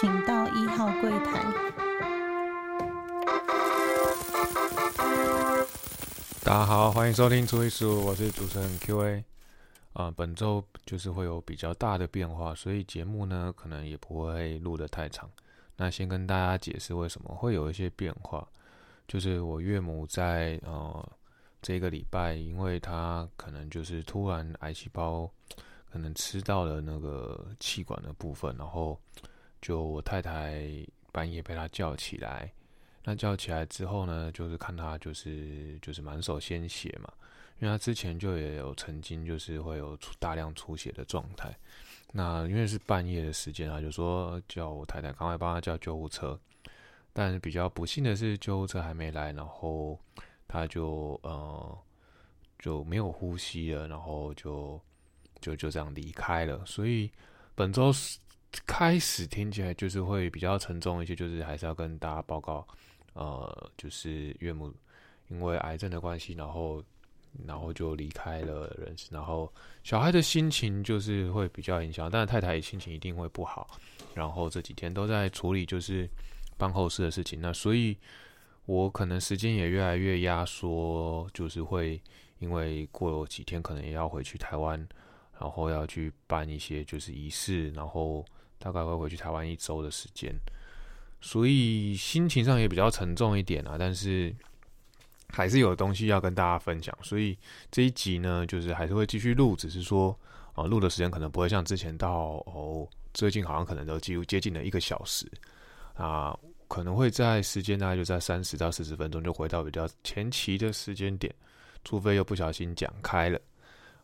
请到一号柜台。大家好，欢迎收听初一十五，我是主持人 Q&A。啊，本周就是会有比较大的变化，所以节目呢可能也不会录得太长。那先跟大家解释为什么会有一些变化，就是我岳母在呃这个礼拜，因为她可能就是突然癌细胞可能吃到了那个气管的部分，然后就我太太半夜被他叫起来，那叫起来之后呢，就是看他就是就是满手鲜血嘛。因为他之前就也有曾经就是会有出大量出血的状态，那因为是半夜的时间他就说叫我太太赶快帮他叫救护车，但比较不幸的是救护车还没来，然后他就呃就没有呼吸了，然后就就就这样离开了。所以本周开始听起来就是会比较沉重一些，就是还是要跟大家报告，呃，就是岳母因为癌症的关系，然后。然后就离开了人世，然后小孩的心情就是会比较影响，但是太太心情一定会不好。然后这几天都在处理就是办后事的事情，那所以我可能时间也越来越压缩，就是会因为过几天可能也要回去台湾，然后要去办一些就是仪式，然后大概会回去台湾一周的时间，所以心情上也比较沉重一点啊，但是。还是有东西要跟大家分享，所以这一集呢，就是还是会继续录，只是说啊，录的时间可能不会像之前到哦，最近好像可能都几乎接近了一个小时啊，可能会在时间大概就在三十到四十分钟就回到比较前期的时间点，除非又不小心讲开了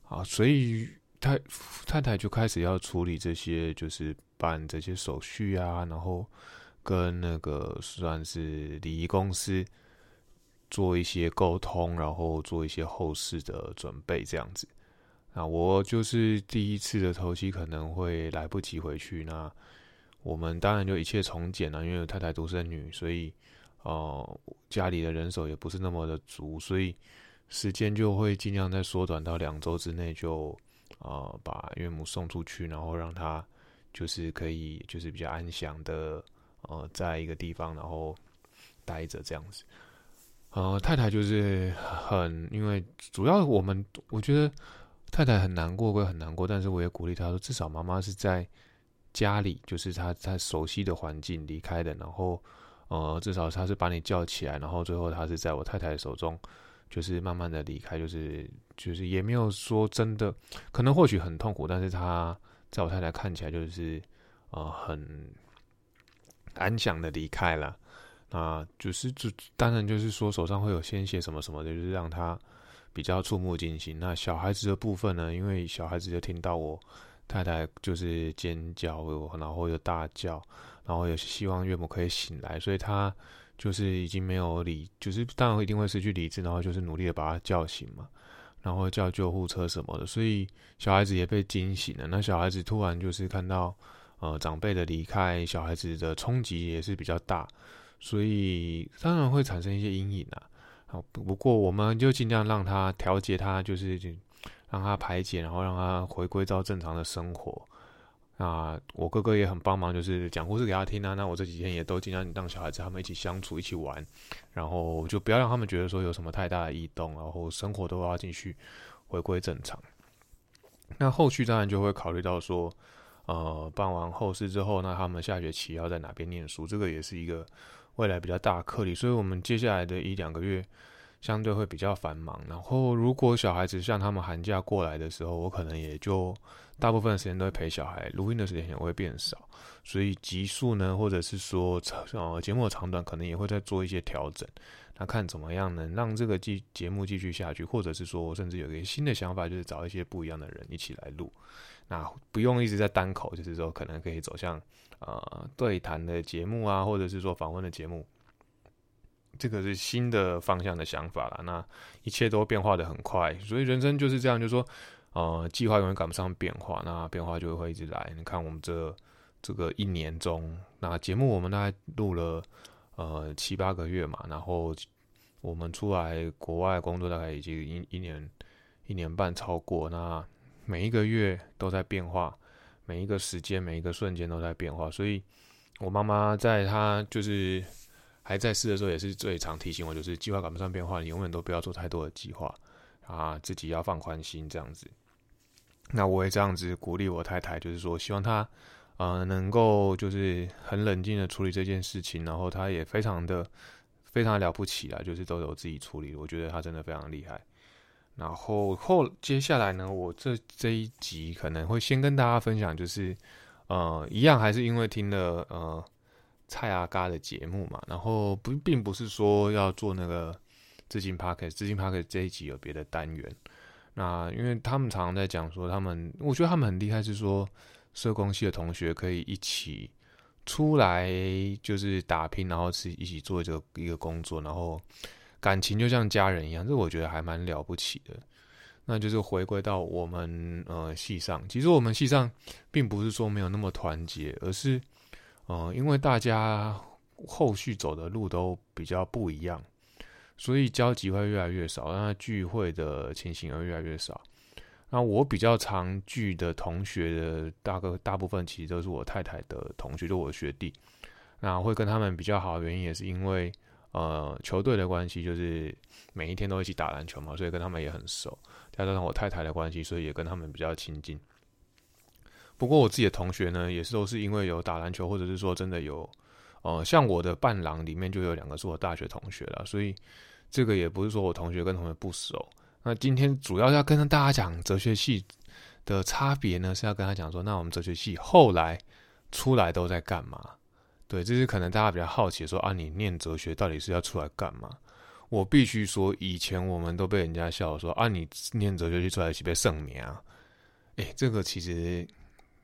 啊，所以太太太就开始要处理这些，就是办这些手续啊，然后跟那个算是礼仪公司。做一些沟通，然后做一些后事的准备，这样子。那我就是第一次的头期可能会来不及回去。那我们当然就一切从简了，因为太太独生女，所以呃家里的人手也不是那么的足，所以时间就会尽量在缩短到两周之内，就呃把岳母送出去，然后让她就是可以就是比较安详的呃在一个地方，然后待着这样子。呃，太太就是很，因为主要我们我觉得太太很难过，会很难过，但是我也鼓励她说，至少妈妈是在家里，就是她她熟悉的环境离开的，然后呃，至少她是把你叫起来，然后最后她是在我太太手中，就是慢慢的离开，就是就是也没有说真的，可能或许很痛苦，但是他在我太太看起来就是呃很安详的离开了。啊，就是就当然就是说手上会有鲜血什么什么的，就是让他比较触目惊心。那小孩子的部分呢？因为小孩子就听到我太太就是尖叫，然后又大叫，然后也希望岳母可以醒来，所以他就是已经没有理，就是当然一定会失去理智，然后就是努力的把他叫醒嘛，然后叫救护车什么的。所以小孩子也被惊醒了。那小孩子突然就是看到呃长辈的离开，小孩子的冲击也是比较大。所以当然会产生一些阴影啊，好不过我们就尽量让他调节他，就是让他排解，然后让他回归到正常的生活。那我哥哥也很帮忙，就是讲故事给他听啊。那我这几天也都尽量让小孩子他们一起相处，一起玩，然后就不要让他们觉得说有什么太大的异动，然后生活都要继续回归正常。那后续当然就会考虑到说，呃，办完后事之后，那他们下学期要在哪边念书，这个也是一个。未来比较大的课题，所以我们接下来的一两个月相对会比较繁忙。然后，如果小孩子像他们寒假过来的时候，我可能也就大部分的时间都会陪小孩，录音的时间也会变少。所以集数呢，或者是说呃节目的长短，可能也会再做一些调整。那看怎么样能让这个继节目继续下去，或者是说甚至有一个新的想法，就是找一些不一样的人一起来录。那不用一直在单口，就是说可能可以走向。呃，对谈的节目啊，或者是说访问的节目，这个是新的方向的想法了。那一切都变化的很快，所以人生就是这样，就是说，呃，计划永远赶不上变化，那变化就会一直来。你看我们这这个一年中，那节目我们大概录了呃七八个月嘛，然后我们出来国外工作大概已经一一年一年半超过，那每一个月都在变化。每一个时间，每一个瞬间都在变化，所以我妈妈在她就是还在世的时候，也是最常提醒我，就是计划赶不上变化，你永远都不要做太多的计划啊，自己要放宽心这样子。那我也这样子鼓励我太太，就是说希望她呃能够就是很冷静的处理这件事情，然后她也非常的非常了不起啊，就是都有自己处理，我觉得她真的非常厉害。然后后接下来呢，我这这一集可能会先跟大家分享，就是呃一样还是因为听了呃蔡阿嘎的节目嘛，然后不并不是说要做那个资金 p a r k e t 资金 p a r k e t 这一集有别的单元。那因为他们常常在讲说，他们我觉得他们很厉害，是说社工系的同学可以一起出来就是打拼，然后是一起做这个一个工作，然后感情就像家人一样，这我觉得还蛮了不起的。那就是回归到我们呃系上，其实我们系上并不是说没有那么团结，而是呃因为大家后续走的路都比较不一样。所以交集会越来越少，那聚会的情形也越来越少。那我比较常聚的同学的大个大部分，其实都是我太太的同学，就我学弟。那会跟他们比较好的原因，也是因为呃球队的关系，就是每一天都一起打篮球嘛，所以跟他们也很熟。加上我太太的关系，所以也跟他们比较亲近。不过我自己的同学呢，也是都是因为有打篮球，或者是说真的有，呃，像我的伴郎里面就有两个是我大学同学了，所以。这个也不是说我同学跟同学不熟，那今天主要要跟大家讲哲学系的差别呢，是要跟他讲说，那我们哲学系后来出来都在干嘛？对，这是可能大家比较好奇说啊，你念哲学到底是要出来干嘛？我必须说，以前我们都被人家笑说啊，你念哲学系出来是被圣名啊？哎，这个其实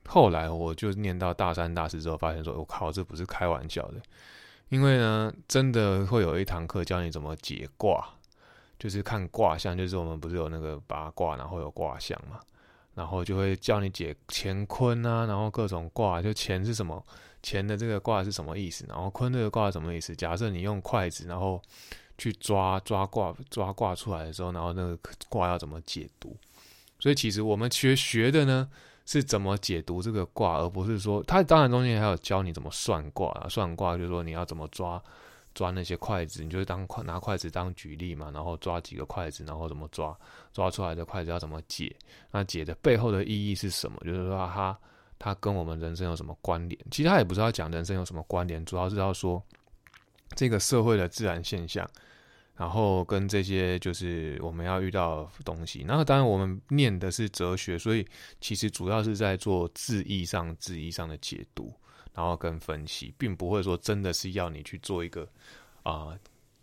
后来我就念到大三、大四之后，发现说，我靠，这不是开玩笑的。因为呢，真的会有一堂课教你怎么解卦，就是看卦象，就是我们不是有那个八卦，然后有卦象嘛，然后就会教你解乾坤啊，然后各种卦，就乾是什么，乾的这个卦是什么意思，然后坤这个卦什么意思？假设你用筷子，然后去抓抓卦，抓卦出来的时候，然后那个卦要怎么解读？所以其实我们学学的呢。是怎么解读这个卦，而不是说他当然中间还有教你怎么算卦啊，算卦就是说你要怎么抓抓那些筷子，你就当拿筷子当举例嘛，然后抓几个筷子，然后怎么抓抓出来的筷子要怎么解，那解的背后的意义是什么？就是说它它跟我们人生有什么关联？其实他也不是要讲人生有什么关联，主要是要说这个社会的自然现象。然后跟这些就是我们要遇到东西，那当然我们念的是哲学，所以其实主要是在做字义上、字义上的解读，然后跟分析，并不会说真的是要你去做一个啊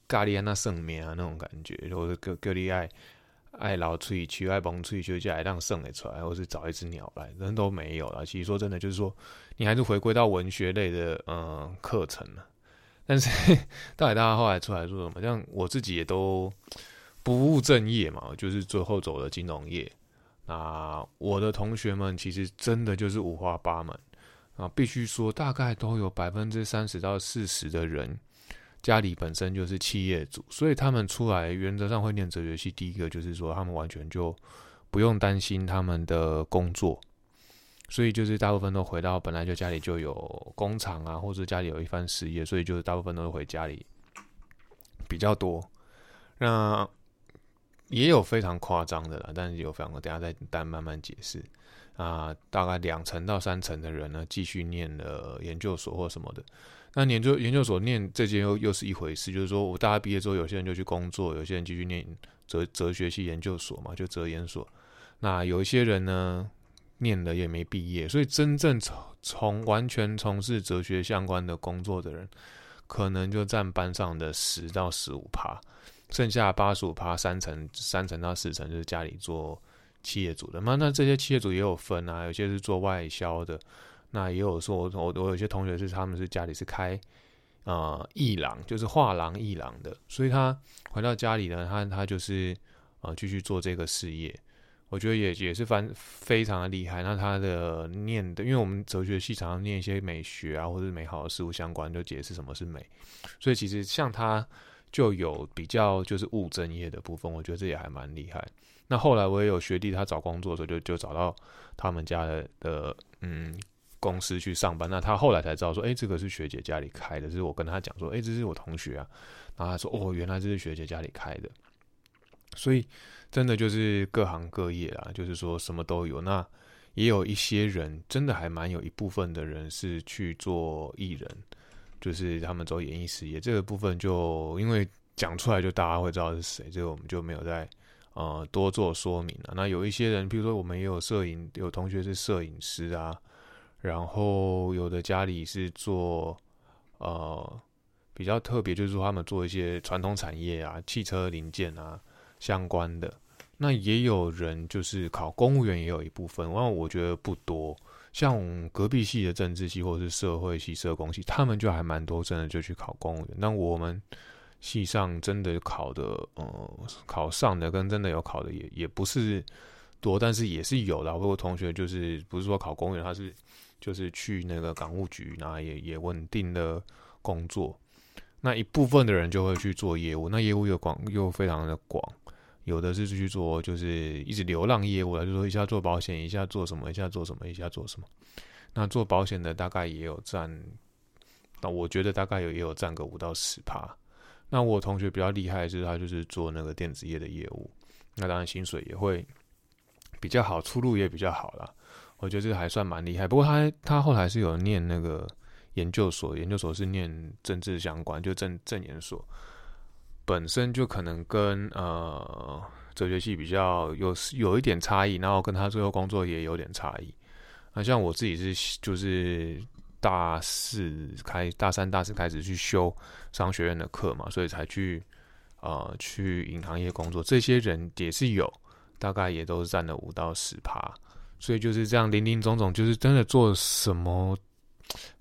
咖喱安娜圣面啊那种感觉，或者格格利爱爱老吹去爱崩吹去就来让圣的出来，或是找一只鸟来，人都没有了。其实说真的，就是说你还是回归到文学类的嗯课程了。但是，到底大家后来出来做什么？像我自己也都不务正业嘛，就是最后走了金融业。那我的同学们其实真的就是五花八门啊，必须说，大概都有百分之三十到四十的人家里本身就是企业主，所以他们出来原则上会念哲学系。第一个就是说，他们完全就不用担心他们的工作。所以就是大部分都回到本来就家里就有工厂啊，或者家里有一番事业，所以就是大部分都是回家里比较多。那也有非常夸张的啦，但是有非常，等下再单慢慢解释啊。大概两成到三成的人呢，继续念了研究所或什么的。那研究研究所念这件又又是一回事，就是说我大家毕业之后，有些人就去工作，有些人继续念哲哲学系研究所嘛，就哲研所。那有一些人呢？念了也没毕业，所以真正从从完全从事哲学相关的工作的人，可能就占班上的十到十五趴，剩下八十五趴三成三成到四成就是家里做企业主的嘛。那这些企业主也有分啊，有些是做外销的，那也有说，我我有些同学是他们是家里是开呃艺廊，就是画廊艺廊的，所以他回到家里呢，他他就是呃继续做这个事业。我觉得也也是非非常的厉害。那他的念的，因为我们哲学系常常念一些美学啊，或者美好的事物相关，就解释什么是美。所以其实像他就有比较就是务正业的部分，我觉得这也还蛮厉害。那后来我也有学弟，他找工作的时候就就找到他们家的的嗯公司去上班。那他后来才知道说，哎，这个是学姐家里开的，是我跟他讲说，哎，这是我同学啊。然后他说，哦，原来这是学姐家里开的。所以真的就是各行各业啊，就是说什么都有。那也有一些人真的还蛮有一部分的人是去做艺人，就是他们走演艺事业这个部分，就因为讲出来就大家会知道是谁，这个我们就没有在。呃，多做说明了。那有一些人，比如说我们也有摄影，有同学是摄影师啊，然后有的家里是做呃比较特别，就是说他们做一些传统产业啊，汽车零件啊相关的。那也有人就是考公务员，也有一部分，那我觉得不多。像隔壁系的政治系或者是社会系、社工系，他们就还蛮多，真的就去考公务员。那我们。系上真的考的，呃，考上的跟真的有考的也也不是多，但是也是有的。我同学就是不是说考公务员，他是就是去那个港务局，然后也也稳定的工作。那一部分的人就会去做业务，那业务又广又非常的广，有的是去做就是一直流浪业务了，就说一下做保险，一下做什么，一下做什么，一下做什么。那做保险的大概也有占，那我觉得大概有也有占个五到十趴。那我同学比较厉害，就是他就是做那个电子业的业务，那当然薪水也会比较好，出路也比较好啦。我觉得这个还算蛮厉害。不过他他后来是有念那个研究所，研究所是念政治相关，就政政研所，本身就可能跟呃哲学系比较有有一点差异，然后跟他最后工作也有点差异。那像我自己是就是。大四开，大三、大四开始去修商学院的课嘛，所以才去呃去银行业工作。这些人也是有，大概也都是占了五到十趴，所以就是这样林林总总，就是真的做什么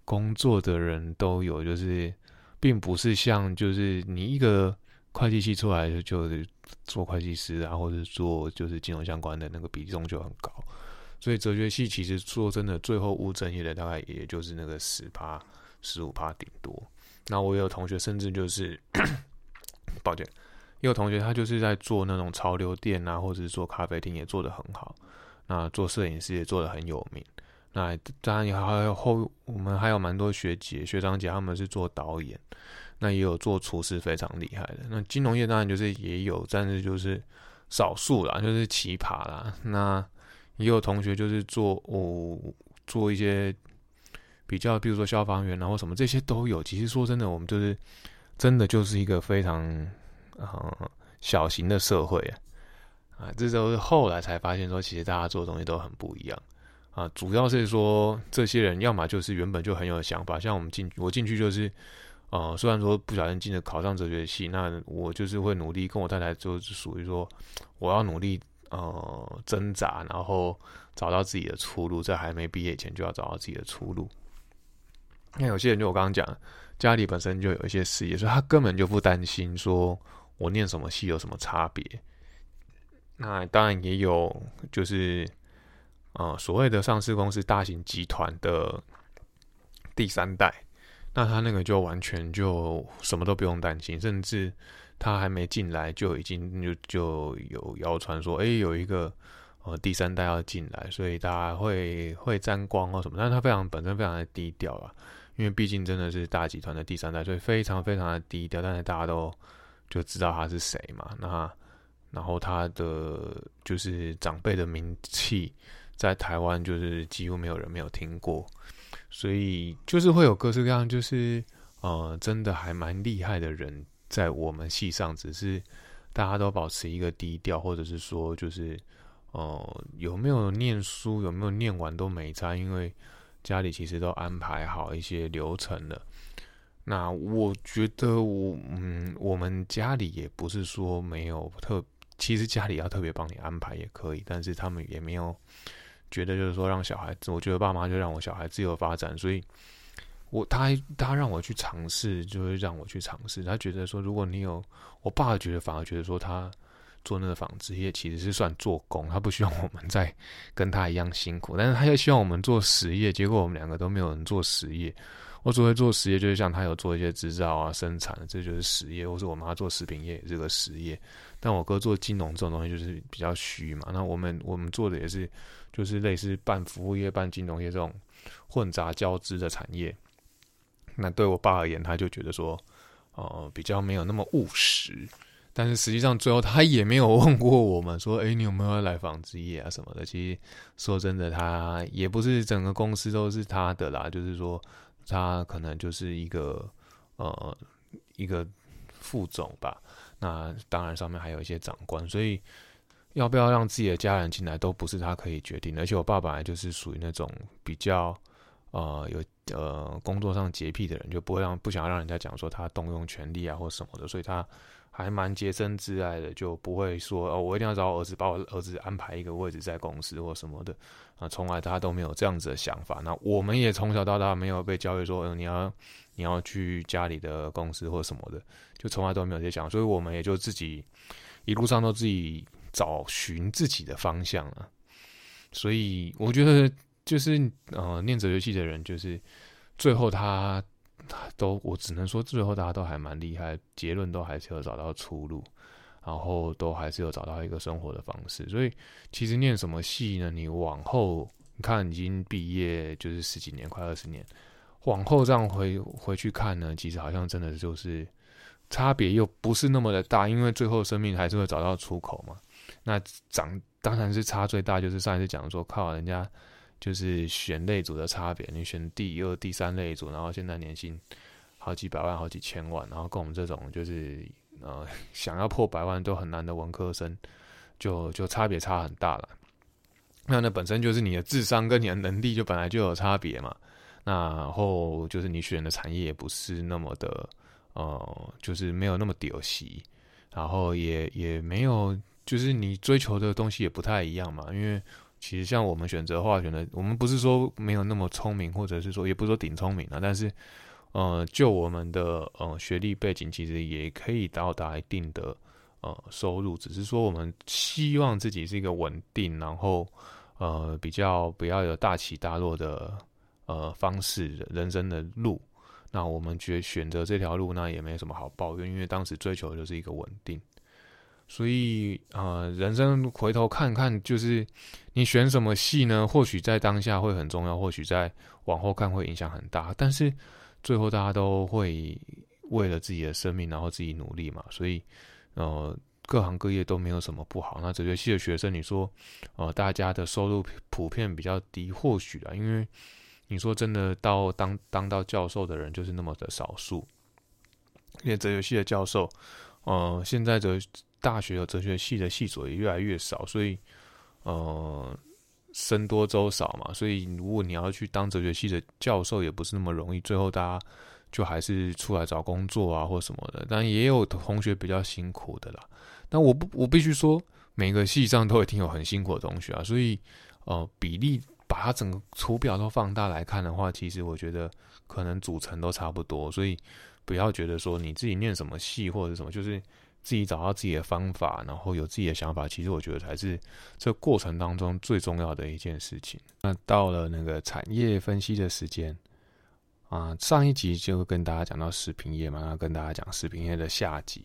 工作的人都有，就是并不是像就是你一个会计系出来就是做会计师啊，或者做就是金融相关的那个比重就很高。所以哲学系其实说真的，最后无正业的大概也就是那个十趴、十五趴顶多。那我有同学甚至就是，抱歉，有同学他就是在做那种潮流店啊，或者是做咖啡厅也做得很好。那做摄影师也做得很有名。那当然也还有后，我们还有蛮多学姐、学长姐，他们是做导演，那也有做厨师非常厉害的。那金融业当然就是也有，但是就是少数啦，就是奇葩啦。那也有同学就是做哦，做一些比较，比如说消防员，然后什么这些都有。其实说真的，我们就是真的就是一个非常啊小型的社会啊，啊，这都是后来才发现说，其实大家做的东西都很不一样啊。主要是说，这些人要么就是原本就很有想法，像我们进我进去就是，呃，虽然说不小心进了考上哲学系，那我就是会努力，跟我太太就是属于说，我要努力。呃，挣扎，然后找到自己的出路，在还没毕业前就要找到自己的出路。那有些人就我刚刚讲，家里本身就有一些事业，所以他根本就不担心说我念什么系有什么差别。那当然也有，就是呃所谓的上市公司、大型集团的第三代，那他那个就完全就什么都不用担心，甚至。他还没进来，就已经就就有谣传说，哎，有一个呃第三代要进来，所以大家会会沾光或什么。但是他非常本身非常的低调啊，因为毕竟真的是大集团的第三代，所以非常非常的低调。但是大家都就知道他是谁嘛。那然后他的就是长辈的名气在台湾就是几乎没有人没有听过，所以就是会有各式各样，就是呃真的还蛮厉害的人。在我们系上，只是大家都保持一个低调，或者是说，就是哦，有没有念书，有没有念完都没差，因为家里其实都安排好一些流程了。那我觉得，我嗯，我们家里也不是说没有特，其实家里要特别帮你安排也可以，但是他们也没有觉得就是说让小孩子，我觉得爸妈就让我小孩自由发展，所以。我他他让我去尝试，就会让我去尝试。他觉得说，如果你有，我爸觉得反而觉得说，他做那个纺织业其实是算做工，他不希望我们再跟他一样辛苦，但是他又希望我们做实业。结果我们两个都没有人做实业，我只会做实业，就是像他有做一些制造啊、生产，这就是实业；或是我妈做食品业，这个实业。但我哥做金融这种东西，就是比较虚嘛。那我们我们做的也是，就是类似半服务业、半金融业这种混杂交织的产业。那对我爸而言，他就觉得说，呃，比较没有那么务实。但是实际上，最后他也没有问过我们说：“哎，你有没有来纺织业啊什么的？”其实说真的，他也不是整个公司都是他的啦，就是说他可能就是一个呃一个副总吧。那当然上面还有一些长官，所以要不要让自己的家人进来都不是他可以决定。而且我爸本来就是属于那种比较呃有呃工作上洁癖的人，就不会让不想要让人家讲说他动用权力啊或什么的，所以他。还蛮洁身自爱的，就不会说哦，我一定要找我儿子，把我儿子安排一个位置在公司或什么的啊，从来他都没有这样子的想法。那我们也从小到大没有被教育说，嗯，你要你要去家里的公司或什么的，就从来都没有这想，所以我们也就自己一路上都自己找寻自己的方向了。所以我觉得就是呃，念哲学系的人，就是最后他。都，我只能说最后大家都还蛮厉害，结论都还是有找到出路，然后都还是有找到一个生活的方式。所以其实念什么系呢？你往后你看已经毕业就是十几年，快二十年，往后这样回回去看呢，其实好像真的就是差别又不是那么的大，因为最后生命还是会找到出口嘛。那长当然是差最大，就是上一次讲说靠人家。就是选类组的差别，你选第二、第三类组，然后现在年薪好几百万、好几千万，然后跟我们这种就是呃 想要破百万都很难的文科生，就就差别差很大了。那那本身就是你的智商跟你的能力就本来就有差别嘛。那然后就是你选的产业也不是那么的呃，就是没有那么屌席，然后也也没有，就是你追求的东西也不太一样嘛，因为。其实像我们选择化学的，我们不是说没有那么聪明，或者是说也不是说顶聪明啊，但是，呃，就我们的呃学历背景，其实也可以到达一定的呃收入，只是说我们希望自己是一个稳定，然后呃比较不要有大起大落的呃方式人生的路。那我们觉选择这条路，那也没什么好抱怨，因为当时追求的就是一个稳定。所以啊，人生回头看看，就是你选什么戏呢？或许在当下会很重要，或许在往后看会影响很大。但是最后大家都会为了自己的生命，然后自己努力嘛。所以呃，各行各业都没有什么不好。那哲学系的学生，你说呃，大家的收入普遍比较低，或许啊，因为你说真的到当当到教授的人就是那么的少数。因为哲学系的教授，呃，现在的。大学有哲学系的系所也越来越少，所以，呃，僧多粥少嘛，所以如果你要去当哲学系的教授，也不是那么容易。最后大家就还是出来找工作啊，或什么的。但也有同学比较辛苦的啦。但我不，我必须说，每个系上都会挺有很辛苦的同学啊。所以，呃，比例把它整个图表都放大来看的话，其实我觉得可能组成都差不多。所以不要觉得说你自己念什么系或者什么，就是。自己找到自己的方法，然后有自己的想法，其实我觉得才是这过程当中最重要的一件事情。那到了那个产业分析的时间啊，上一集就跟大家讲到食品业嘛，那跟大家讲食品业的下集。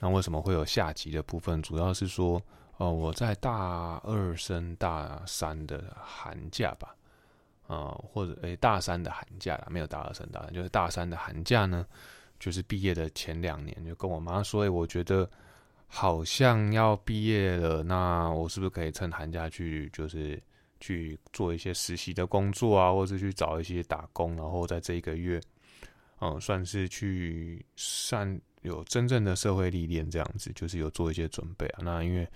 那为什么会有下集的部分？主要是说，哦，我在大二升大三的寒假吧，啊，或者诶大三的寒假啦，没有大二升大三，就是大三的寒假呢。就是毕业的前两年，就跟我妈说：“哎，我觉得好像要毕业了，那我是不是可以趁寒假去，就是去做一些实习的工作啊，或者去找一些打工，然后在这一个月，嗯，算是去算有真正的社会历练这样子，就是有做一些准备啊。那因为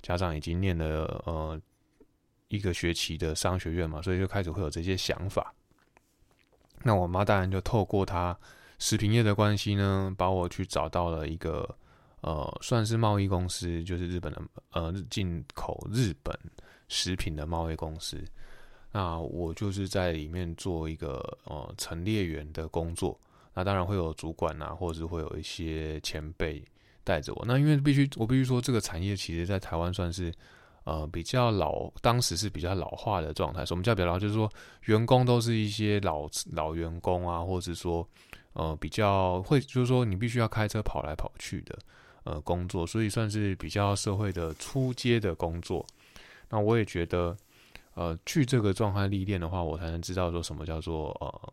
家长已经念了呃一个学期的商学院嘛，所以就开始会有这些想法。那我妈当然就透过她。食品业的关系呢，把我去找到了一个呃，算是贸易公司，就是日本的呃进口日本食品的贸易公司。那我就是在里面做一个呃陈列员的工作。那当然会有主管啊，或者是会有一些前辈带着我。那因为必须我必须说，这个产业其实在台湾算是呃比较老，当时是比较老化的状态。什么叫比较老？就是说员工都是一些老老员工啊，或者是说呃比较会，就是说你必须要开车跑来跑去的呃工作，所以算是比较社会的初阶的工作。那我也觉得，呃，去这个状态历练的话，我才能知道说什么叫做呃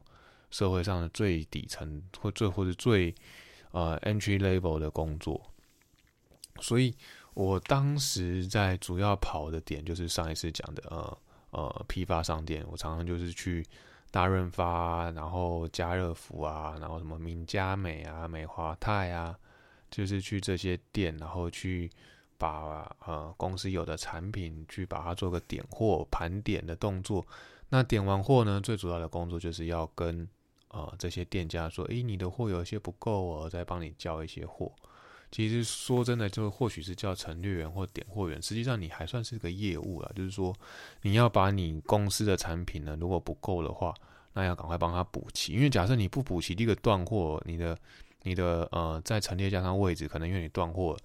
社会上的最底层或最或者最呃 entry level 的工作。所以我当时在主要跑的点就是上一次讲的呃呃批发商店，我常常就是去大润发，然后家乐福啊，然后什么名家美啊、美华泰啊，就是去这些店，然后去。把呃公司有的产品去把它做个点货盘点的动作，那点完货呢，最主要的工作就是要跟呃这些店家说，诶，你的货有些不够哦，再帮你交一些货。其实说真的，就或许是叫陈列员或点货员，实际上你还算是个业务了，就是说你要把你公司的产品呢，如果不够的话，那要赶快帮他补齐，因为假设你不补齐，这个断货，你的你的呃在陈列架上位置可能因为你断货。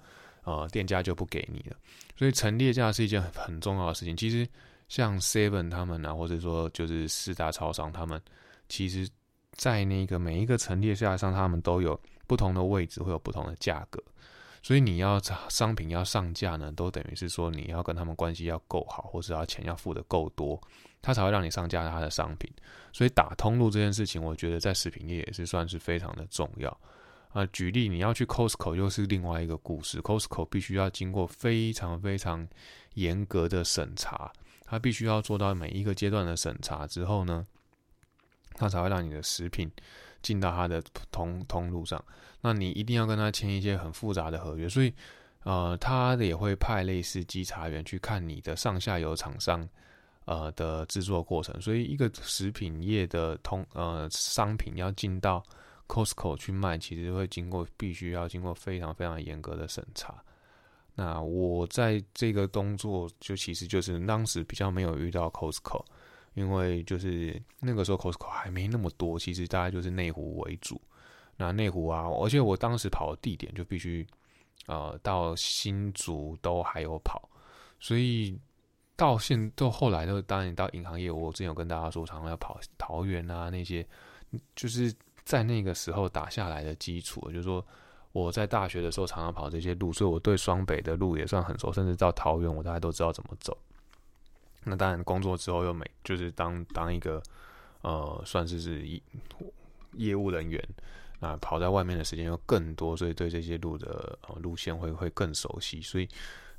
呃，店家就不给你了，所以陈列架是一件很重要的事情。其实像 Seven 他们啊，或者说就是四大超商，他们其实，在那个每一个陈列架上，他们都有不同的位置，会有不同的价格。所以你要商品要上架呢，都等于是说你要跟他们关系要够好，或者要钱要付的够多，他才会让你上架他的商品。所以打通路这件事情，我觉得在食品业也是算是非常的重要。啊，举例你要去 Costco 又是另外一个故事。Costco 必须要经过非常非常严格的审查，它必须要做到每一个阶段的审查之后呢，它才会让你的食品进到他的通通路上。那你一定要跟他签一些很复杂的合约，所以呃，他也会派类似稽查员去看你的上下游厂商呃的制作过程。所以一个食品业的通呃商品要进到 Costco 去卖，其实会经过必须要经过非常非常严格的审查。那我在这个工作，就其实就是当时比较没有遇到 Costco，因为就是那个时候 Costco 还没那么多，其实大概就是内湖为主。那内湖啊，而且我当时跑的地点就必须呃到新竹都还有跑，所以到现到后来都当然到银行业，我之前有跟大家说，常常要跑桃园啊那些，就是。在那个时候打下来的基础，就是说我在大学的时候常常跑这些路，所以我对双北的路也算很熟，甚至到桃园我大概都知道怎么走。那当然工作之后又每就是当当一个呃算是是业业务人员，那跑在外面的时间又更多，所以对这些路的路线会会更熟悉。所以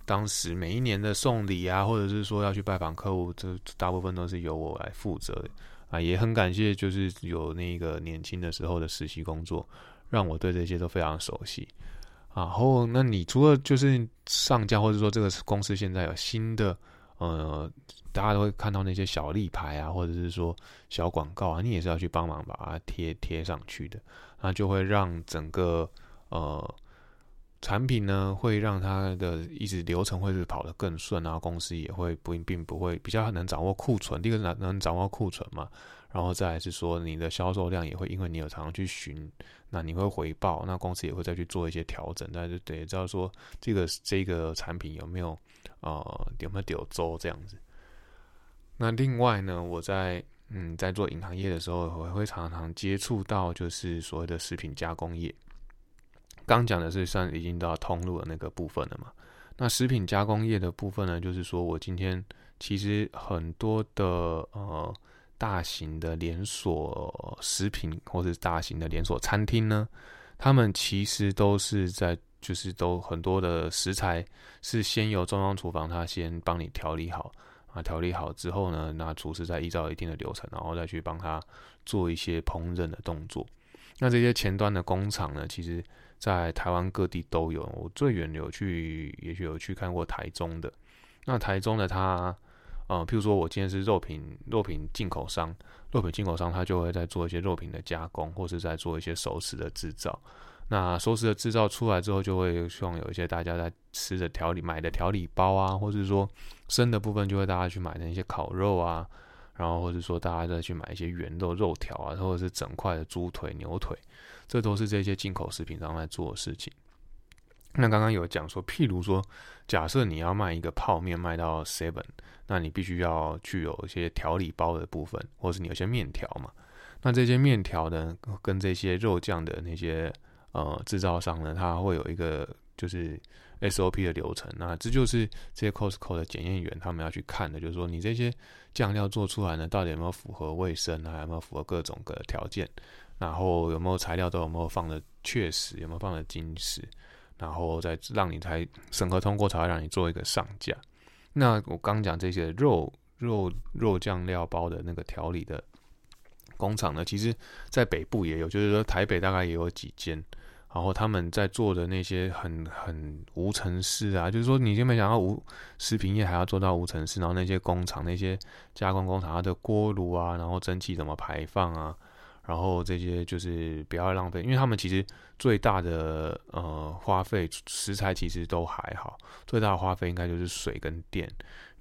当时每一年的送礼啊，或者是说要去拜访客户，这大部分都是由我来负责的。啊，也很感谢，就是有那个年轻的时候的实习工作，让我对这些都非常熟悉。然后，那你除了就是上家，或者说这个公司现在有新的，呃，大家都会看到那些小立牌啊，或者是说小广告啊，你也是要去帮忙把它贴贴上去的，那就会让整个呃。产品呢，会让它的一直流程会是跑得更顺，然后公司也会不并不会比较能掌握库存，第一个能能掌握库存嘛，然后再是说你的销售量也会因为你有常常去寻，那你会回报，那公司也会再去做一些调整，但是得知道说这个这个产品有没有呃有没有丢周这样子。那另外呢，我在嗯在做银行业的时候，我会常常接触到就是所谓的食品加工业。刚讲的是算已经到通路的那个部分了嘛？那食品加工业的部分呢？就是说我今天其实很多的呃大型的连锁食品或者大型的连锁餐厅呢，他们其实都是在就是都很多的食材是先由中央厨房他先帮你调理好啊，调理好之后呢，那厨师再依照一定的流程，然后再去帮他做一些烹饪的动作。那这些前端的工厂呢，其实。在台湾各地都有，我最远有去，也许有去看过台中的。那台中的他，呃，譬如说我今天是肉品肉品进口商，肉品进口商他就会在做一些肉品的加工，或是在做一些熟食的制造。那熟食的制造出来之后，就会希望有一些大家在吃的调理买的调理包啊，或者说生的部分就会大家去买那些烤肉啊，然后或者说大家再去买一些原肉肉条啊，或者是整块的猪腿牛腿。这都是这些进口食品上在做的事情。那刚刚有讲说，譬如说，假设你要卖一个泡面卖到 seven，那你必须要具有一些调理包的部分，或者是你有些面条嘛。那这些面条呢，跟这些肉酱的那些呃制造商呢，它会有一个就是 SOP 的流程。那这就是这些 Costco 的检验员他们要去看的，就是说你这些酱料做出来呢，到底有没有符合卫生啊，有没有符合各种的条件，然后有没有材料都有没有放的确实，有没有放的精实。然后再让你才审核通过，才会让你做一个上架。那我刚讲这些肉肉肉酱料包的那个调理的工厂呢，其实在北部也有，就是说台北大概也有几间。然后他们在做的那些很很无尘室啊，就是说你就没想到无食品业还要做到无尘室，然后那些工厂那些加工工厂它的锅炉啊，然后蒸汽怎么排放啊？然后这些就是不要浪费，因为他们其实最大的呃花费食材其实都还好，最大的花费应该就是水跟电，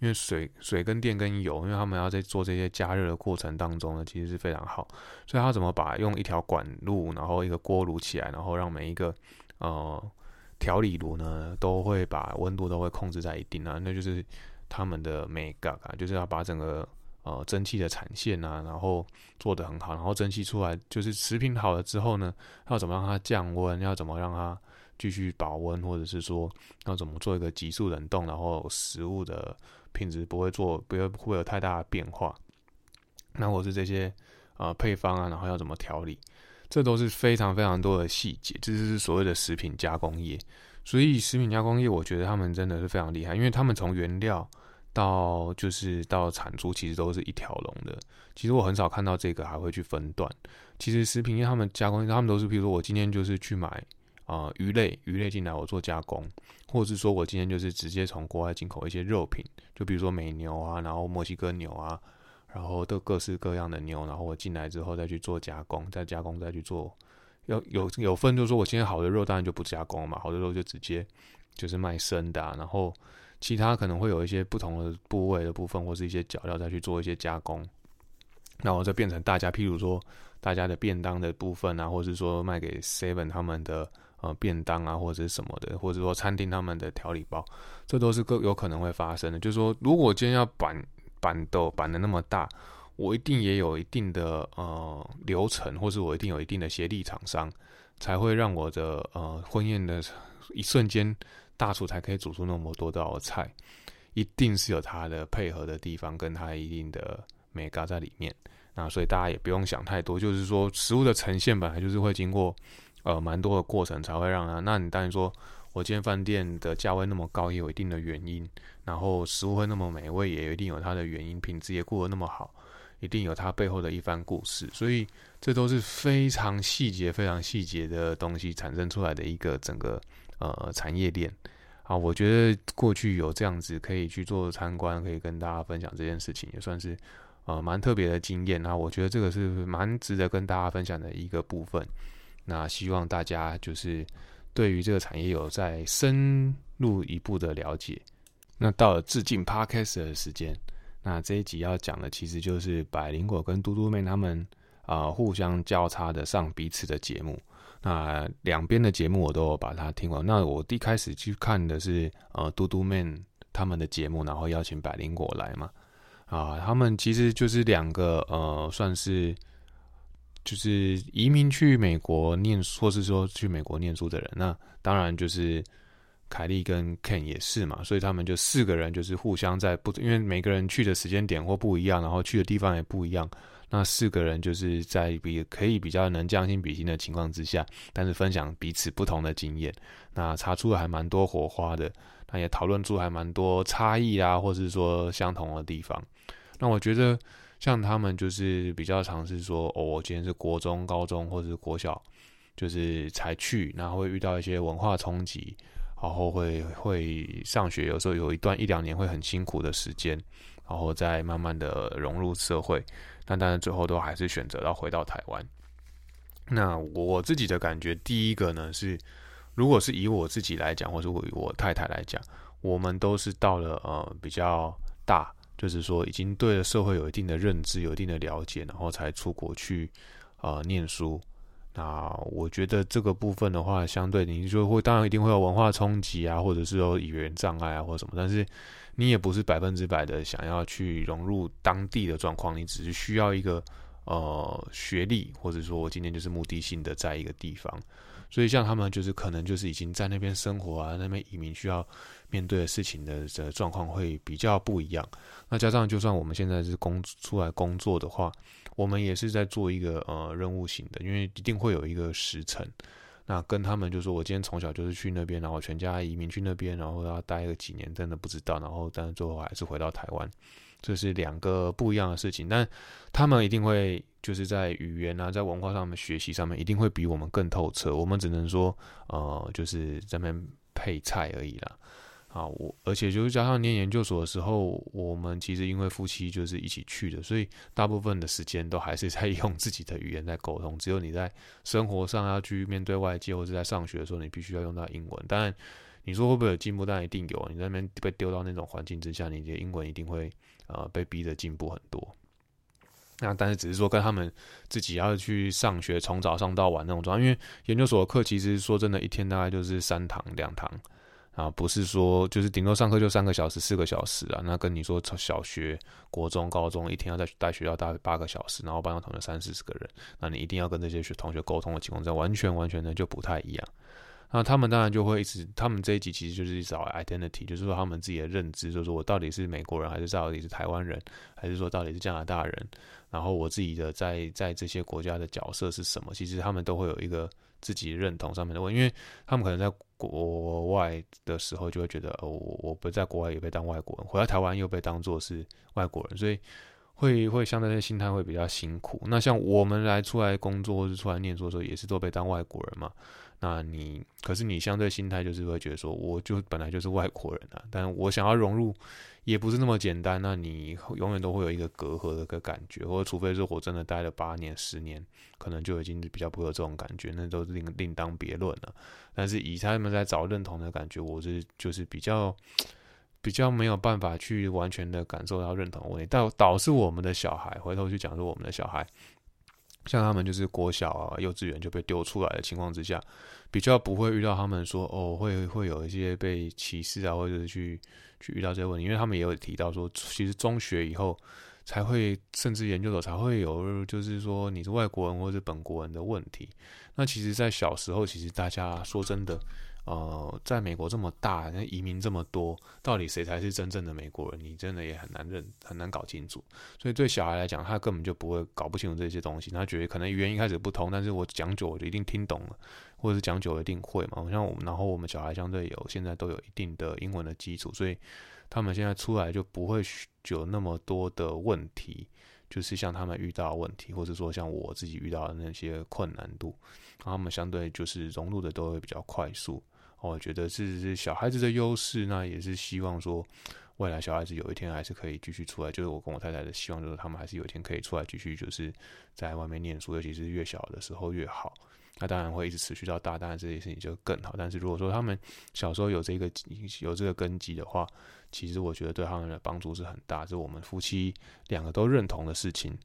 因为水水跟电跟油，因为他们要在做这些加热的过程当中呢，其实是非常好，所以他怎么把用一条管路，然后一个锅炉起来，然后让每一个呃调理炉呢都会把温度都会控制在一定啊，那就是他们的美感啊，就是要把整个。呃，蒸汽的产线啊，然后做得很好，然后蒸汽出来就是食品好了之后呢，要怎么让它降温？要怎么让它继续保温？或者是说要怎么做一个急速冷冻，然后食物的品质不会做不会会有太大的变化？那或是这些呃配方啊，然后要怎么调理？这都是非常非常多的细节，这就是所谓的食品加工业。所以食品加工业，我觉得他们真的是非常厉害，因为他们从原料。到就是到产出，其实都是一条龙的。其实我很少看到这个还会去分段。其实食品业他们加工，他们都是，比如说我今天就是去买啊鱼类，鱼类进来我做加工，或者是说我今天就是直接从国外进口一些肉品，就比如说美牛啊，然后墨西哥牛啊，然后都各式各样的牛，然后我进来之后再去做加工，再加工再去做。要有有分，就是说我今天好的肉当然就不加工嘛，好的肉就直接就是卖生的，然后。其他可能会有一些不同的部位的部分，或是一些脚料再去做一些加工，然后就变成大家，譬如说大家的便当的部分啊，或是说卖给 Seven 他们的呃便当啊，或者什么的，或者说餐厅他们的调理包，这都是各有可能会发生的。就是说，如果今天要板板豆板的那么大，我一定也有一定的呃流程，或是我一定有一定的协力厂商，才会让我的呃婚宴的一瞬间。大厨才可以煮出那么多道菜，一定是有他的配合的地方，跟他一定的美感在里面。那所以大家也不用想太多，就是说食物的呈现本来就是会经过呃蛮多的过程才会让他。那你当然说我今天饭店的价位那么高，也有一定的原因。然后食物会那么美味，也一定有它的原因。品质也过得那么好，一定有它背后的一番故事。所以这都是非常细节、非常细节的东西产生出来的一个整个。呃，产业链啊，我觉得过去有这样子可以去做参观，可以跟大家分享这件事情，也算是呃蛮特别的经验。那我觉得这个是蛮值得跟大家分享的一个部分。那希望大家就是对于这个产业有再深入一步的了解。那到了致敬 Podcast 的时间，那这一集要讲的其实就是百灵果跟嘟嘟妹他们啊互相交叉的上彼此的节目。那两边的节目我都有把它听完。那我一开始去看的是呃嘟嘟 man 他们的节目，然后邀请百灵果来嘛。啊，他们其实就是两个呃，算是就是移民去美国念，或是说去美国念书的人。那当然就是凯莉跟 Ken 也是嘛，所以他们就四个人就是互相在不，因为每个人去的时间点或不一样，然后去的地方也不一样。那四个人就是在比可以比较能将心比心的情况之下，但是分享彼此不同的经验，那查出了还蛮多火花的，那也讨论出还蛮多差异啊，或是说相同的地方。那我觉得像他们就是比较尝试说，哦，我今天是国中、高中或者是国小，就是才去，然后会遇到一些文化冲击，然后会会上学，有时候有一段一两年会很辛苦的时间，然后再慢慢的融入社会。但当然，最后都还是选择要回到台湾。那我自己的感觉，第一个呢是，如果是以我自己来讲，或者我我太太来讲，我们都是到了呃比较大，就是说已经对社会有一定的认知、有一定的了解，然后才出国去呃念书。那我觉得这个部分的话，相对你就会当然一定会有文化冲击啊，或者是有语言障碍啊，或者什么，但是你也不是百分之百的想要去融入当地的状况，你只是需要一个呃学历，或者说我今天就是目的性的在一个地方。所以像他们就是可能就是已经在那边生活啊，那边移民需要面对的事情的的状况会比较不一样。那加上就算我们现在是工出来工作的话，我们也是在做一个呃任务型的，因为一定会有一个时程。那跟他们就说，我今天从小就是去那边，然后全家移民去那边，然后要待个几年，真的不知道。然后但是最后还是回到台湾，这是两个不一样的事情。但他们一定会。就是在语言啊，在文化上面学习上面，一定会比我们更透彻。我们只能说，呃，就是在那边配菜而已啦。啊，我而且就是加上念研究所的时候，我们其实因为夫妻就是一起去的，所以大部分的时间都还是在用自己的语言在沟通。只有你在生活上要去面对外界，或者在上学的时候，你必须要用到英文。当然，你说会不会有进步？当然一定有。你在那边被丢到那种环境之下，你的英文一定会呃被逼着进步很多。那但是只是说跟他们自己要去上学，从早上到晚那种状态。因为研究所的课其实说真的，一天大概就是三堂两堂啊，不是说就是顶多上课就三个小时、四个小时啊。那跟你说从小学、国中、高中一天要在带学校大概八个小时，然后班上同学三四十个人，那你一定要跟这些学同学沟通的情况，下，完全完全的就不太一样。那他们当然就会一直，他们这一集其实就是找 identity，就是说他们自己的认知，就是说我到底是美国人，还是到底是台湾人，还是说到底是加拿大人？然后我自己的在在这些国家的角色是什么？其实他们都会有一个自己认同上面的问，因为他们可能在国外的时候就会觉得，哦，我我不在国外也被当外国人，回到台湾又被当作是外国人，所以会会相对的心态会比较辛苦。那像我们来出来工作或是出来念书的时候，也是都被当外国人嘛。那你可是你相对心态就是会觉得说，我就本来就是外国人啊，但我想要融入也不是那么简单。那你永远都会有一个隔阂的个感觉，或者除非是我真的待了八年、十年，可能就已经比较不会有这种感觉，那都是另另当别论了。但是以他们在找认同的感觉，我是就是比较比较没有办法去完全的感受到认同问题，导导致我们的小孩回头去讲说我们的小孩。像他们就是国小啊、幼稚园就被丢出来的情况之下，比较不会遇到他们说哦会会有一些被歧视啊，或者是去去遇到这些问题，因为他们也有提到说，其实中学以后才会，甚至研究所才会有，就是说你是外国人或者是本国人的问题。那其实，在小时候，其实大家说真的。呃，在美国这么大，那移民这么多，到底谁才是真正的美国人？你真的也很难认，很难搞清楚。所以对小孩来讲，他根本就不会搞不清楚这些东西。他觉得可能语言一开始不通，但是我讲久我就一定听懂了，或者是讲久一定会嘛。像我们，然后我们小孩相对有现在都有一定的英文的基础，所以他们现在出来就不会有那么多的问题，就是像他们遇到问题，或者说像我自己遇到的那些困难度，他们相对就是融入的都会比较快速。我觉得是是小孩子的优势，那也是希望说，未来小孩子有一天还是可以继续出来。就是我跟我太太的希望，就是他们还是有一天可以出来继续，就是在外面念书，尤其是越小的时候越好。那当然会一直持续到大，当然这件事情就更好。但是如果说他们小时候有这个有这个根基的话，其实我觉得对他们的帮助是很大，是我们夫妻两个都认同的事情。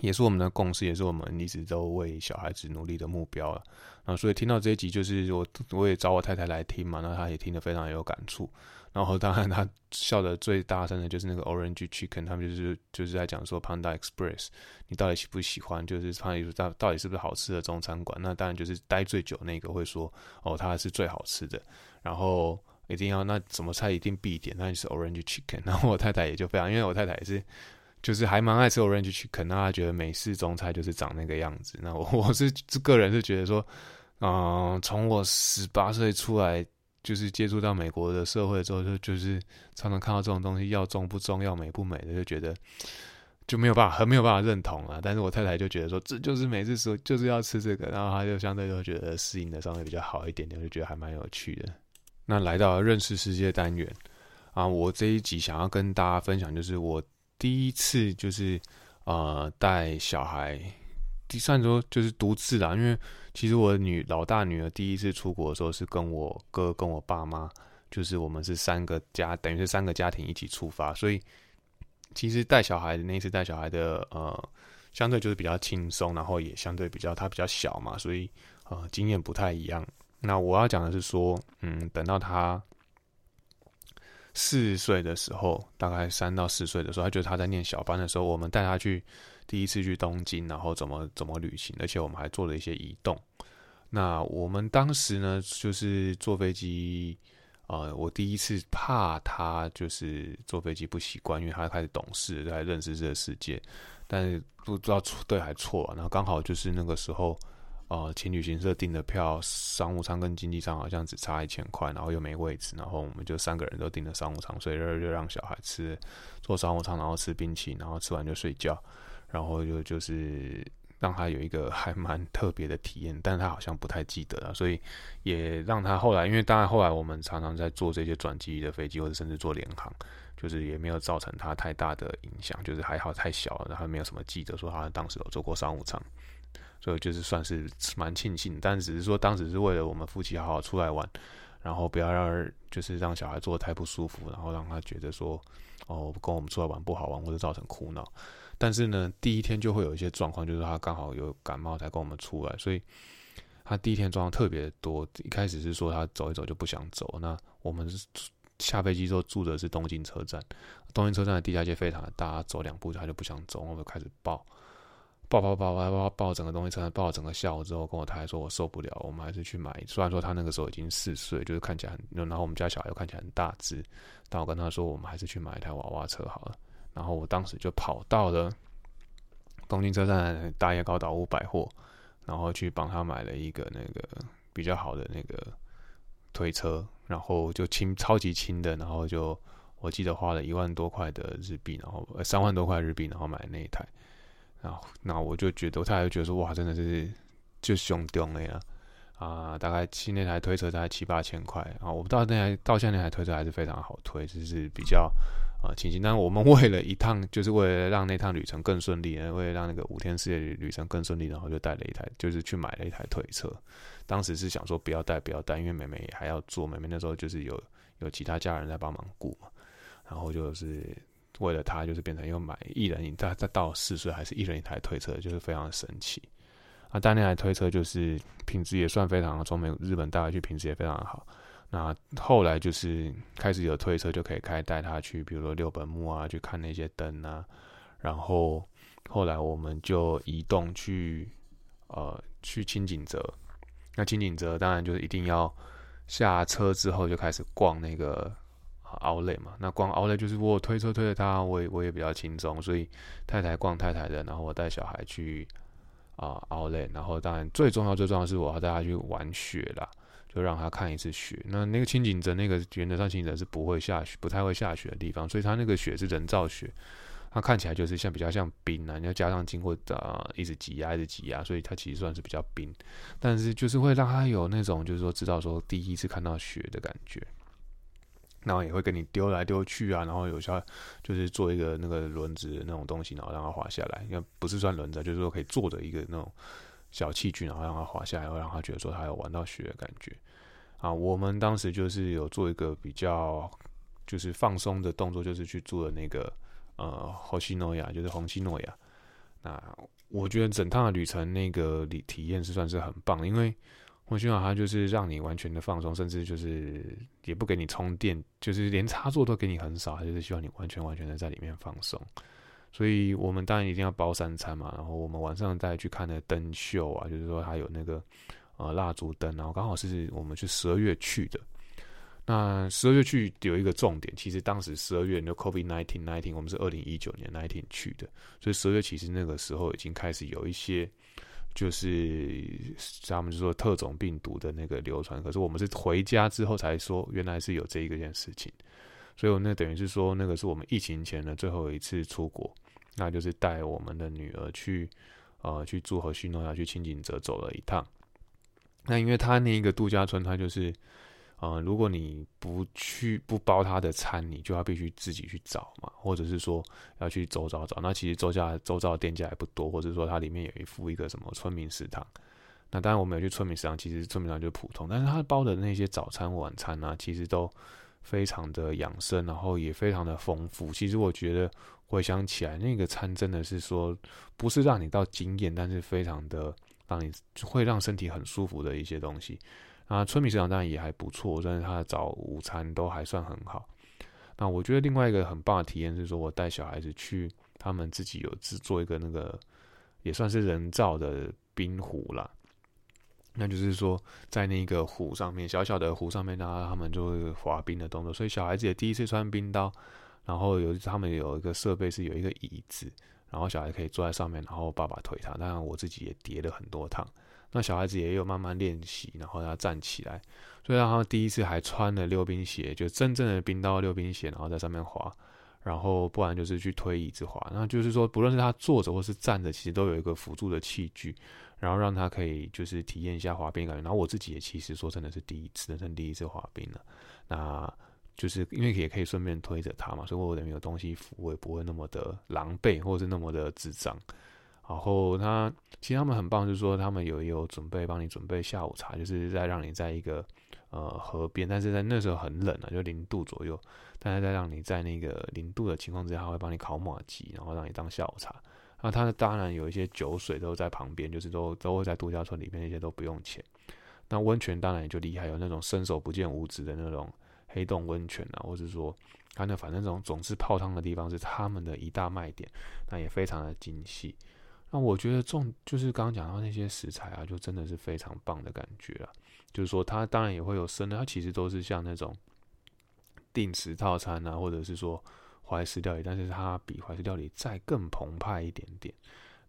也是我们的共识，也是我们一直都为小孩子努力的目标了。啊，所以听到这一集，就是我我也找我太太来听嘛，那她也听得非常有感触。然后当然她笑的最大声的就是那个 Orange Chicken，他们就是就是在讲说 Panda Express，你到底喜不喜欢？就是他到到底是不是好吃的中餐馆？那当然就是待最久那个会说哦，它是最好吃的。然后一定要那什么菜一定必点，那就是 Orange Chicken。然后我太太也就非常，因为我太太也是。就是还蛮爱吃 orange chicken，那他觉得美式中菜就是长那个样子。那我 我是个人是觉得说，嗯，从我十八岁出来，就是接触到美国的社会之后，就就是常常看到这种东西，要中不中，要美不美的，就觉得就没有办法，很没有办法认同啊。但是我太太就觉得说，这就是每次说就是要吃这个，然后他就相对就觉得适应的稍微比较好一点点，就觉得还蛮有趣的。那来到认识世界单元啊，我这一集想要跟大家分享就是我。第一次就是呃带小孩，第算说就是独自啦，因为其实我女老大女儿第一次出国的时候是跟我哥跟我爸妈，就是我们是三个家，等于是三个家庭一起出发，所以其实带小孩的那次带小孩的呃相对就是比较轻松，然后也相对比较他比较小嘛，所以呃经验不太一样。那我要讲的是说，嗯，等到他四岁的时候，大概三到四岁的时候，他觉得他在念小班的时候，我们带他去第一次去东京，然后怎么怎么旅行，而且我们还做了一些移动。那我们当时呢，就是坐飞机。呃，我第一次怕他就是坐飞机不习惯，因为他开始懂事，在认识这个世界，但是不知道对还错。然后刚好就是那个时候，呃，请旅行社订的票，商务舱跟经济舱好像只差一千块，然后又没位置，然后我们就三个人都订了商务舱，所以就让小孩吃坐商务舱，然后吃冰淇淋，然后吃完就睡觉，然后就就是。让他有一个还蛮特别的体验，但他好像不太记得了，所以也让他后来，因为当然后来我们常常在坐这些转机的飞机，或者甚至坐联航，就是也没有造成他太大的影响，就是还好太小了，然后没有什么记得说他当时有坐过商务舱，所以就是算是蛮庆幸，但只是说当时是为了我们夫妻好好出来玩，然后不要让就是让小孩坐的太不舒服，然后让他觉得说哦跟我们出来玩不好玩，或者造成苦恼。但是呢，第一天就会有一些状况，就是他刚好有感冒才跟我们出来，所以他第一天状况特别多。一开始是说他走一走就不想走，那我们是下飞机之后住的是东京车站，东京车站的地下街非常的大，走两步他就不想走，我们开始抱抱抱抱抱抱抱整个东西车，抱整个下午之后，跟我太太说我受不了，我们还是去买。虽然说他那个时候已经四岁，就是看起来很，然后我们家小孩又看起来很大只，但我跟他说我们还是去买一台娃娃车好了。然后我当时就跑到了东京车站大叶高岛屋百货，然后去帮他买了一个那个比较好的那个推车，然后就轻超级轻的，然后就我记得花了一万多块的日币，然后三万多块日币，然后买那一台，然后那我就觉得，我太太觉得说哇，真的是就凶丢了呀。啊，大概去那台推车大概七八千块啊，我不知道那台到现在那台推车还是非常好推，就是比较啊清新。但是我们 为了一趟，就是为了让那趟旅程更顺利，为了让那个五天四夜旅程更顺利，然后就带了一台，就是去买了一台推车。当时是想说不要带，不要带，因为妹妹还要坐，妹妹那时候就是有有其他家人在帮忙顾嘛，然后就是为了他，就是变成又买一人一，她她到四岁还是一人一台推车，就是非常的神奇。那带那台推车就是品质也算非常的，从美日本带回去品质也非常好。那后来就是开始有推车就可以开带他去，比如说六本木啊，去看那些灯啊。然后后来我们就移动去呃去青井泽。那青井泽当然就是一定要下车之后就开始逛那个奥莱嘛。那逛奥莱就是我推车推着他，我也我也比较轻松，所以太太逛太太的，然后我带小孩去。啊，奥莱，然后当然最重要、最重要是我要带他去玩雪啦，就让他看一次雪。那那个青井泽，那个原则上青井泽是不会下雪、不太会下雪的地方，所以它那个雪是人造雪，它看起来就是像比较像冰啊，你要加上经过啊一直挤压、一直挤压，所以它其实算是比较冰，但是就是会让他有那种就是说知道说第一次看到雪的感觉。然后也会跟你丢来丢去啊，然后有时候就是做一个那个轮子那种东西，然后让它滑下来，因为不是算轮子，就是说可以坐着一个那种小器具，然后让它滑下来，会让他觉得说他有玩到雪的感觉啊。我们当时就是有做一个比较就是放松的动作，就是去做的那个呃红西诺亚，就是红西诺亚。那我觉得整趟的旅程那个体体验是算是很棒，因为。我希望它就是让你完全的放松，甚至就是也不给你充电，就是连插座都给你很少，就是希望你完全完全的在里面放松。所以我们当然一定要包三餐嘛，然后我们晚上再去看那灯秀啊，就是说它有那个呃蜡烛灯，然后刚好是我们去十二月去的。那十二月去有一个重点，其实当时十二月那 COVID nineteen nineteen，我们是二零一九年 nineteen 去的，所以十二月其实那个时候已经开始有一些。就是他们就说特种病毒的那个流传，可是我们是回家之后才说原来是有这一个件事情，所以我那等于是说那个是我们疫情前的最后一次出国，那就是带我们的女儿去呃去住和新诺亚去清景泽走了一趟，那因为他那一个度假村，他就是。呃，如果你不去不包他的餐，你就要必须自己去找嘛，或者是说要去周遭找。那其实周家周遭的店家也不多，或者说它里面有一副一个什么村民食堂。那当然我们有去村民食堂，其实村民食堂就普通，但是他包的那些早餐晚餐啊，其实都非常的养生，然后也非常的丰富。其实我觉得回想起来，那个餐真的是说不是让你到惊艳，但是非常的让你会让身体很舒服的一些东西。啊，村民市场当然也还不错，但是他的早午餐都还算很好。那我觉得另外一个很棒的体验是说，我带小孩子去，他们自己有制作一个那个也算是人造的冰壶啦。那就是说，在那个湖上面，小小的湖上面，然后他们就会滑冰的动作。所以小孩子也第一次穿冰刀，然后有他们有一个设备是有一个椅子，然后小孩可以坐在上面，然后爸爸推他。当然我自己也叠了很多趟。那小孩子也有慢慢练习，然后他站起来，所以让他第一次还穿了溜冰鞋，就真正的冰刀溜冰鞋，然后在上面滑。然后不然就是去推椅子滑。那就是说，不论是他坐着或是站着，其实都有一个辅助的器具。然后让他可以就是体验一下滑冰感觉，然后我自己也其实说真的是第一次，人生第一次滑冰了，那就是因为也可以顺便推着他嘛，所以我等于有东西扶，我也不会那么的狼狈或者是那么的智障。然后他其实他们很棒，就是说他们有有准备帮你准备下午茶，就是在让你在一个呃河边，但是在那时候很冷啊，就零度左右，但是在让你在那个零度的情况之下，他会帮你烤马鸡，然后让你当下午茶。那他的当然有一些酒水都在旁边，就是都都会在度假村里面，那些都不用钱。那温泉当然也就厉害，有那种伸手不见五指的那种黑洞温泉啊，或者说他那反正这种总是泡汤的地方是他们的一大卖点，那也非常的精细。那我觉得重就是刚刚讲到那些食材啊，就真的是非常棒的感觉啊。就是说它当然也会有生的，它其实都是像那种定时套餐啊，或者是说。怀石料理，但是它比怀石料理再更澎湃一点点。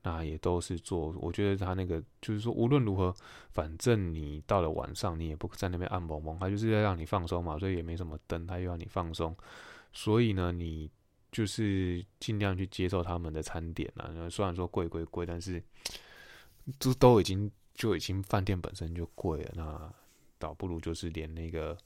那也都是做，我觉得它那个就是说，无论如何，反正你到了晚上，你也不在那边按蒙蒙，它就是要让你放松嘛，所以也没什么灯，它又要你放松。所以呢，你就是尽量去接受他们的餐点啊。虽然说贵贵贵，但是都都已经就已经饭店本身就贵了，那倒不如就是连那个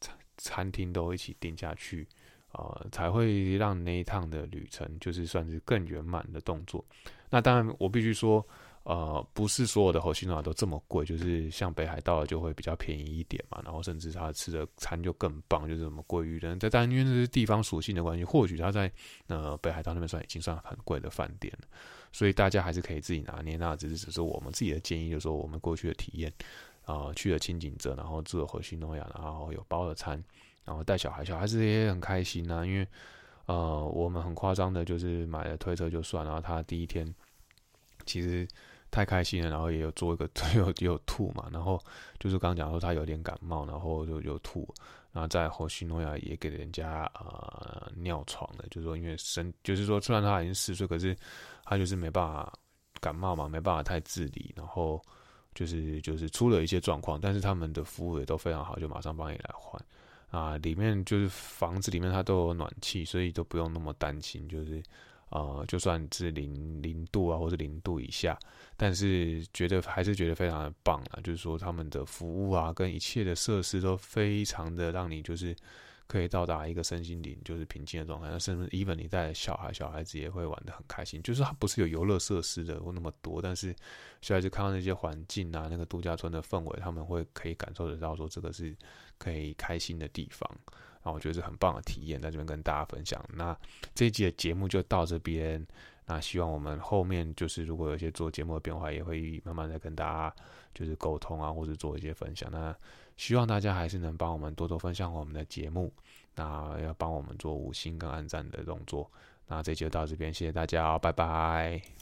餐餐厅都一起订下去。呃，才会让那一趟的旅程就是算是更圆满的动作。那当然，我必须说，呃，不是所有的火星诺亚都这么贵，就是像北海道就会比较便宜一点嘛。然后甚至他吃的餐就更棒，就是什么鲑鱼的。但但因为这是地方属性的关系，或许他在呃北海道那边算已经算很贵的饭店。所以大家还是可以自己拿捏。那只是只是我们自己的建议，就是说我们过去的体验啊，去了清景泽，然后住了火星诺亚，然后有包了餐。然后带小孩，小孩子也很开心呐。因为，呃，我们很夸张的，就是买了推车就算。然后他第一天其实太开心了，然后也有做一个 有也有吐嘛。然后就是刚刚讲说他有点感冒，然后就有吐。然后在后西诺亚也给人家呃尿床了，就是说因为生，就是说虽然他已经四岁，可是他就是没办法感冒嘛，没办法太自理。然后就是就是出了一些状况，但是他们的服务也都非常好，就马上帮你来换。啊，里面就是房子里面它都有暖气，所以都不用那么担心。就是，呃，就算是零零度啊，或是零度以下，但是觉得还是觉得非常的棒啊。就是说他们的服务啊，跟一切的设施都非常的让你就是。可以到达一个身心灵就是平静的状态，那甚至 even 你带小孩，小孩子也会玩的很开心。就是它不是有游乐设施的那么多，但是小孩子看到那些环境啊，那个度假村的氛围，他们会可以感受得到说这个是可以开心的地方。然后我觉得是很棒的体验，在这边跟大家分享。那这一集的节目就到这边。那希望我们后面就是如果有一些做节目的变化，也会慢慢的跟大家就是沟通啊，或者做一些分享。那希望大家还是能帮我们多多分享我们的节目，那要帮我们做五星跟按赞的动作。那这期就到这边，谢谢大家，拜拜。